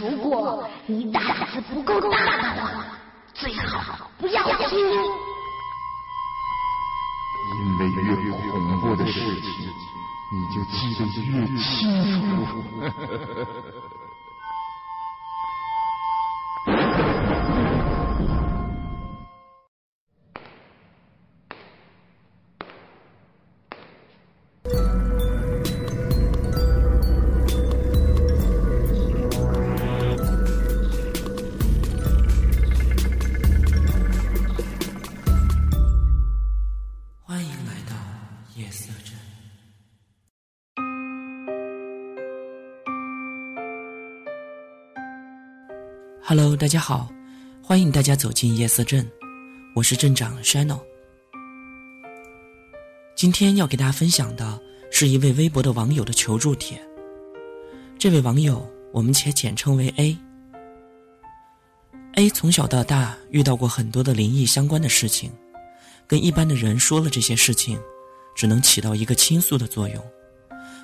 如果你胆子不够大的话，最好不要听。因为越恐怖的事情，你就记得越清楚。Hello，大家好，欢迎大家走进夜色镇，我是镇长 shano。今天要给大家分享的是一位微博的网友的求助帖。这位网友，我们且简称为 A。A 从小到大遇到过很多的灵异相关的事情，跟一般的人说了这些事情，只能起到一个倾诉的作用，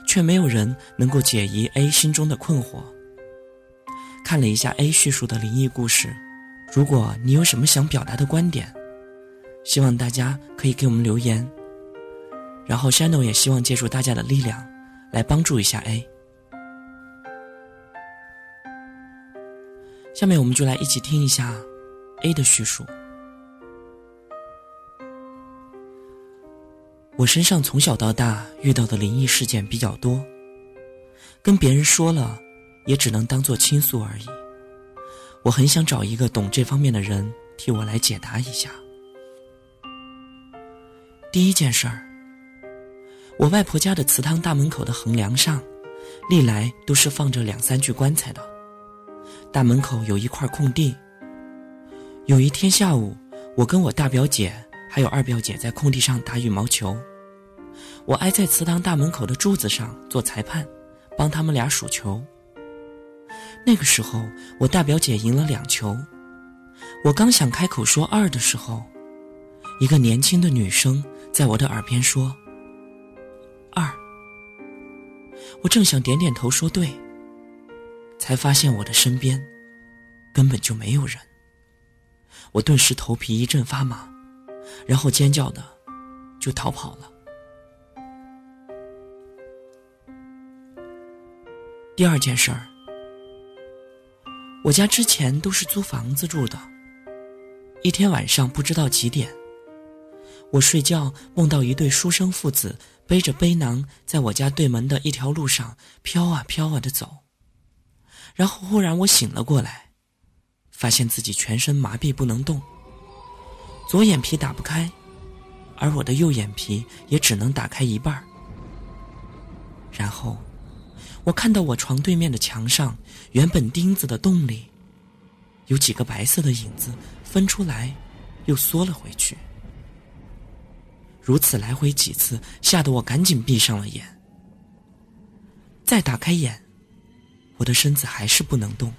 却没有人能够解疑 A 心中的困惑。看了一下 A 叙述的灵异故事，如果你有什么想表达的观点，希望大家可以给我们留言。然后 Shano 也希望借助大家的力量，来帮助一下 A。下面我们就来一起听一下 A 的叙述。我身上从小到大遇到的灵异事件比较多，跟别人说了。也只能当做倾诉而已。我很想找一个懂这方面的人替我来解答一下。第一件事儿，我外婆家的祠堂大门口的横梁上，历来都是放着两三具棺材的。大门口有一块空地。有一天下午，我跟我大表姐还有二表姐在空地上打羽毛球，我挨在祠堂大门口的柱子上做裁判，帮他们俩数球。那个时候，我大表姐赢了两球。我刚想开口说二的时候，一个年轻的女生在我的耳边说：“二。”我正想点点头说对，才发现我的身边根本就没有人。我顿时头皮一阵发麻，然后尖叫的就逃跑了。第二件事儿。我家之前都是租房子住的。一天晚上不知道几点，我睡觉梦到一对书生父子背着背囊在我家对门的一条路上飘啊飘啊的走。然后忽然我醒了过来，发现自己全身麻痹不能动，左眼皮打不开，而我的右眼皮也只能打开一半。然后。我看到我床对面的墙上，原本钉子的洞里，有几个白色的影子分出来，又缩了回去。如此来回几次，吓得我赶紧闭上了眼。再打开眼，我的身子还是不能动，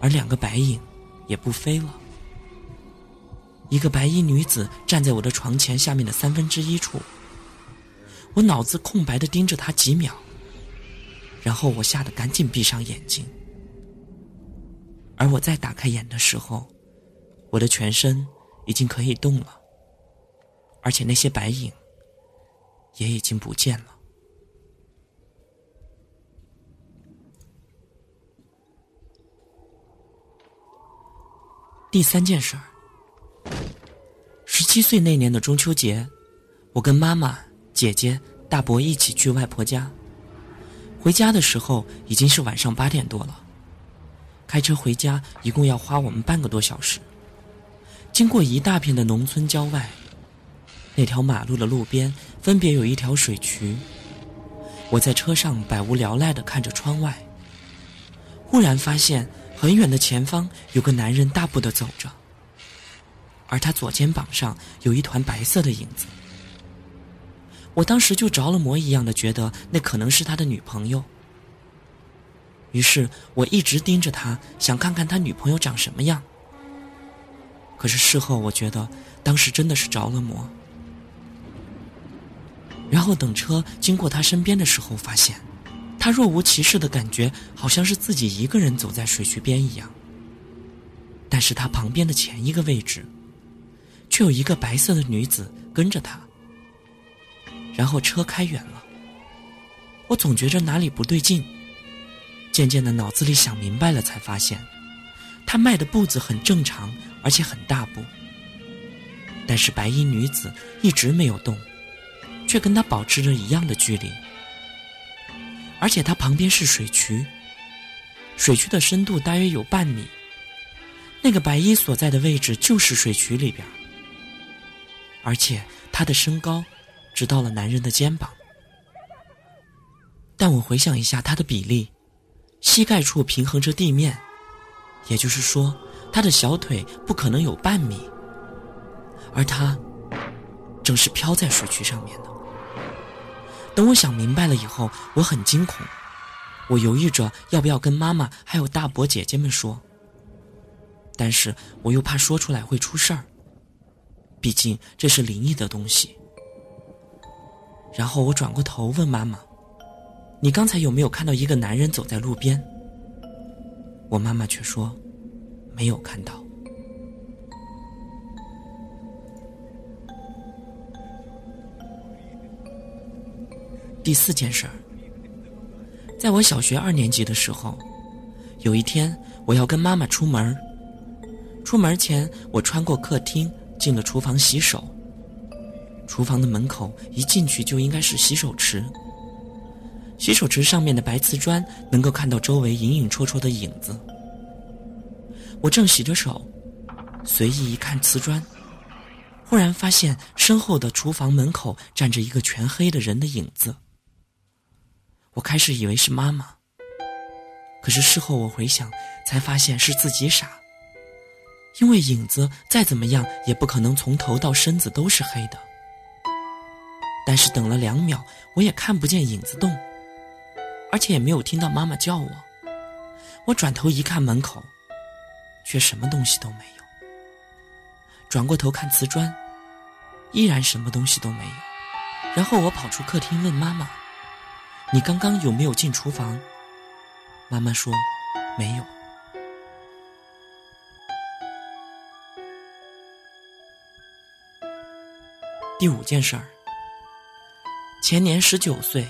而两个白影也不飞了。一个白衣女子站在我的床前下面的三分之一处，我脑子空白的盯着她几秒。然后我吓得赶紧闭上眼睛，而我再打开眼的时候，我的全身已经可以动了，而且那些白影也已经不见了。第三件事儿，十七岁那年的中秋节，我跟妈妈、姐姐、大伯一起去外婆家。回家的时候已经是晚上八点多了，开车回家一共要花我们半个多小时。经过一大片的农村郊外，那条马路的路边分别有一条水渠。我在车上百无聊赖的看着窗外，忽然发现很远的前方有个男人大步的走着，而他左肩膀上有一团白色的影子。我当时就着了魔一样的觉得那可能是他的女朋友，于是我一直盯着他，想看看他女朋友长什么样。可是事后我觉得当时真的是着了魔。然后等车经过他身边的时候，发现他若无其事的感觉，好像是自己一个人走在水渠边一样。但是他旁边的前一个位置，却有一个白色的女子跟着他。然后车开远了，我总觉着哪里不对劲。渐渐的，脑子里想明白了，才发现，他迈的步子很正常，而且很大步。但是白衣女子一直没有动，却跟他保持着一样的距离。而且他旁边是水渠，水渠的深度大约有半米。那个白衣所在的位置就是水渠里边，而且他的身高直到了男人的肩膀。但我回想一下他的比例。膝盖处平衡着地面，也就是说，他的小腿不可能有半米，而他正是飘在水渠上面的。等我想明白了以后，我很惊恐，我犹豫着要不要跟妈妈还有大伯姐姐们说，但是我又怕说出来会出事儿，毕竟这是灵异的东西。然后我转过头问妈妈。你刚才有没有看到一个男人走在路边？我妈妈却说，没有看到。第四件事儿，在我小学二年级的时候，有一天我要跟妈妈出门出门前，我穿过客厅进了厨房洗手。厨房的门口一进去就应该是洗手池。洗手池上面的白瓷砖能够看到周围隐隐绰绰的影子。我正洗着手，随意一看瓷砖，忽然发现身后的厨房门口站着一个全黑的人的影子。我开始以为是妈妈，可是事后我回想，才发现是自己傻。因为影子再怎么样也不可能从头到身子都是黑的。但是等了两秒，我也看不见影子动。而且也没有听到妈妈叫我，我转头一看门口，却什么东西都没有。转过头看瓷砖，依然什么东西都没有。然后我跑出客厅问妈妈：“你刚刚有没有进厨房？”妈妈说：“没有。”第五件事儿，前年十九岁。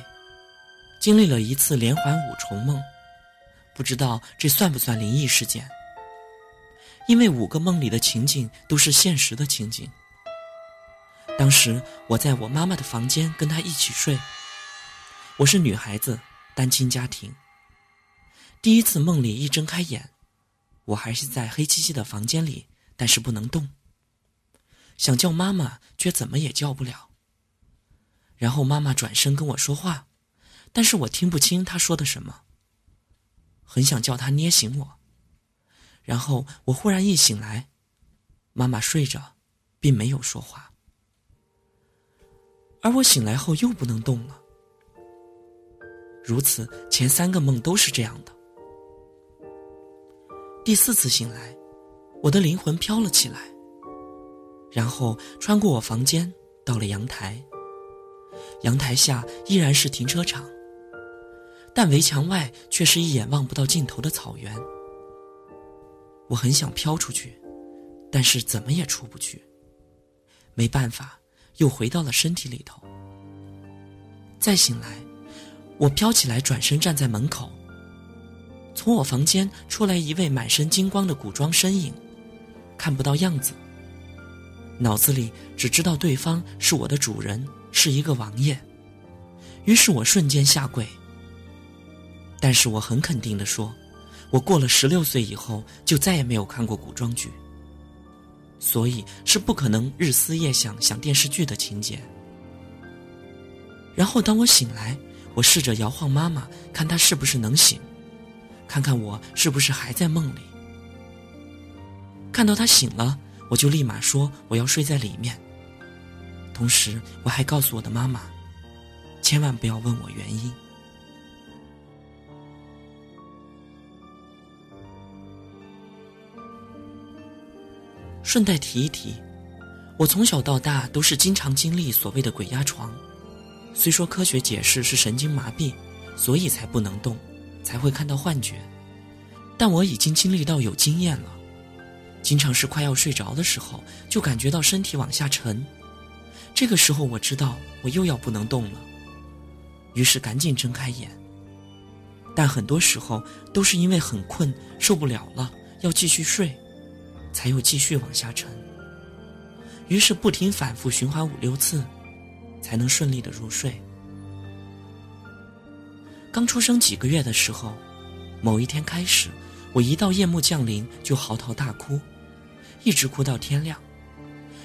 经历了一次连环五重梦，不知道这算不算灵异事件？因为五个梦里的情景都是现实的情景。当时我在我妈妈的房间跟她一起睡，我是女孩子，单亲家庭。第一次梦里一睁开眼，我还是在黑漆漆的房间里，但是不能动。想叫妈妈，却怎么也叫不了。然后妈妈转身跟我说话。但是我听不清她说的什么，很想叫她捏醒我。然后我忽然一醒来，妈妈睡着，并没有说话，而我醒来后又不能动了。如此，前三个梦都是这样的。第四次醒来，我的灵魂飘了起来，然后穿过我房间，到了阳台。阳台下依然是停车场。但围墙外却是一眼望不到尽头的草原。我很想飘出去，但是怎么也出不去。没办法，又回到了身体里头。再醒来，我飘起来，转身站在门口。从我房间出来一位满身金光的古装身影，看不到样子。脑子里只知道对方是我的主人，是一个王爷。于是我瞬间下跪。但是我很肯定的说，我过了十六岁以后就再也没有看过古装剧，所以是不可能日思夜想想电视剧的情节。然后当我醒来，我试着摇晃妈妈，看她是不是能醒，看看我是不是还在梦里。看到她醒了，我就立马说我要睡在里面。同时我还告诉我的妈妈，千万不要问我原因。顺带提一提，我从小到大都是经常经历所谓的鬼压床。虽说科学解释是神经麻痹，所以才不能动，才会看到幻觉。但我已经经历到有经验了，经常是快要睡着的时候，就感觉到身体往下沉。这个时候我知道我又要不能动了，于是赶紧睁开眼。但很多时候都是因为很困，受不了了，要继续睡，才又继续往下沉。于是不停反复循环五六次，才能顺利的入睡。刚出生几个月的时候，某一天开始，我一到夜幕降临就嚎啕大哭，一直哭到天亮，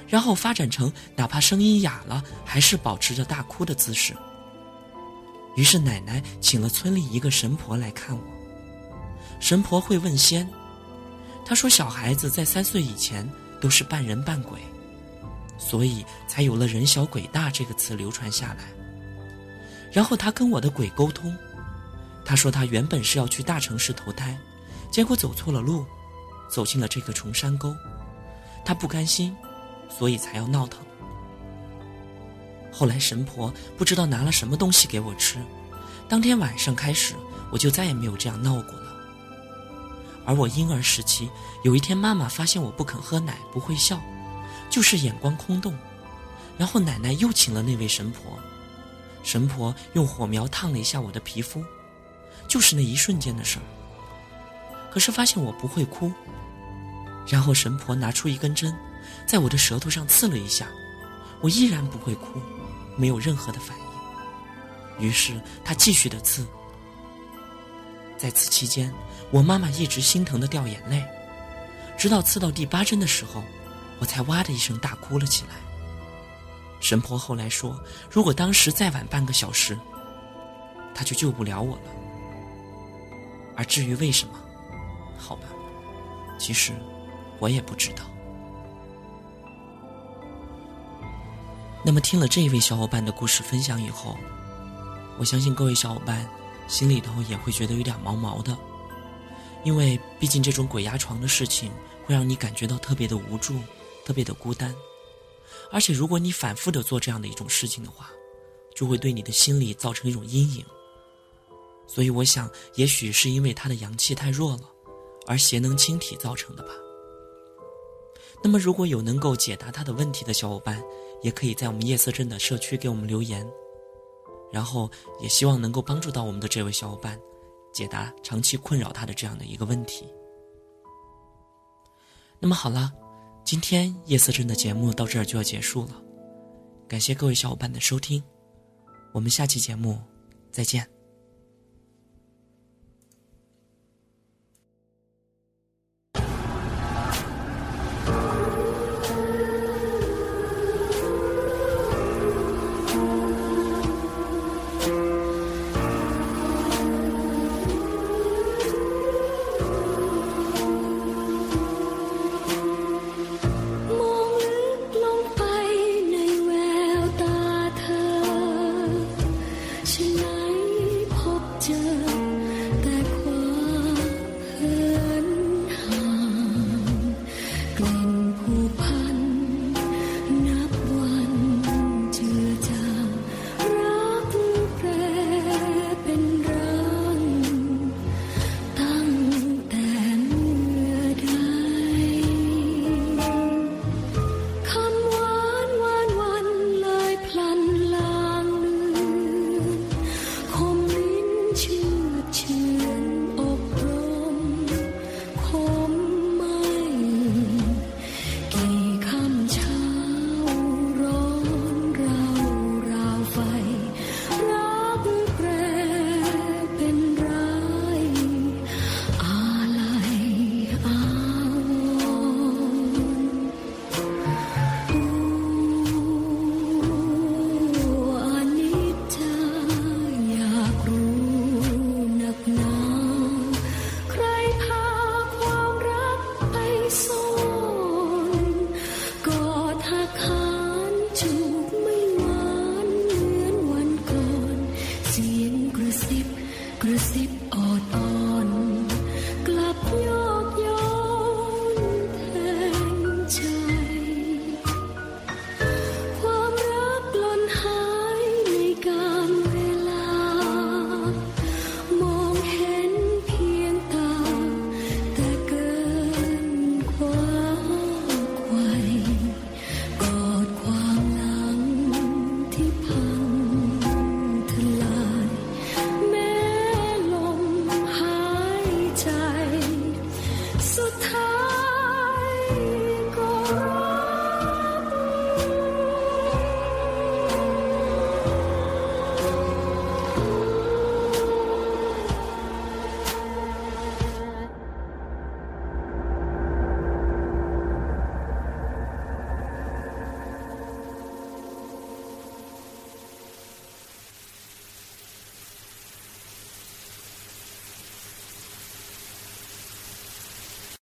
然后发展成哪怕声音哑了，还是保持着大哭的姿势。于是奶奶请了村里一个神婆来看我。神婆会问仙，她说小孩子在三岁以前都是半人半鬼，所以才有了“人小鬼大”这个词流传下来。然后她跟我的鬼沟通，她说她原本是要去大城市投胎，结果走错了路，走进了这个崇山沟，她不甘心，所以才要闹腾。后来神婆不知道拿了什么东西给我吃，当天晚上开始我就再也没有这样闹过了。而我婴儿时期有一天，妈妈发现我不肯喝奶，不会笑，就是眼光空洞，然后奶奶又请了那位神婆，神婆用火苗烫了一下我的皮肤，就是那一瞬间的事儿。可是发现我不会哭，然后神婆拿出一根针，在我的舌头上刺了一下，我依然不会哭。没有任何的反应，于是他继续的刺。在此期间，我妈妈一直心疼的掉眼泪，直到刺到第八针的时候，我才哇的一声大哭了起来。神婆后来说，如果当时再晚半个小时，他就救不了我了。而至于为什么，好吧，其实我也不知道。那么听了这一位小伙伴的故事分享以后，我相信各位小伙伴心里头也会觉得有点毛毛的，因为毕竟这种鬼压床的事情会让你感觉到特别的无助、特别的孤单，而且如果你反复的做这样的一种事情的话，就会对你的心理造成一种阴影。所以我想，也许是因为他的阳气太弱了，而邪能侵体造成的吧。那么如果有能够解答他的问题的小伙伴，也可以在我们夜色镇的社区给我们留言，然后也希望能够帮助到我们的这位小伙伴，解答长期困扰他的这样的一个问题。那么好了，今天夜色镇的节目到这儿就要结束了，感谢各位小伙伴的收听，我们下期节目再见。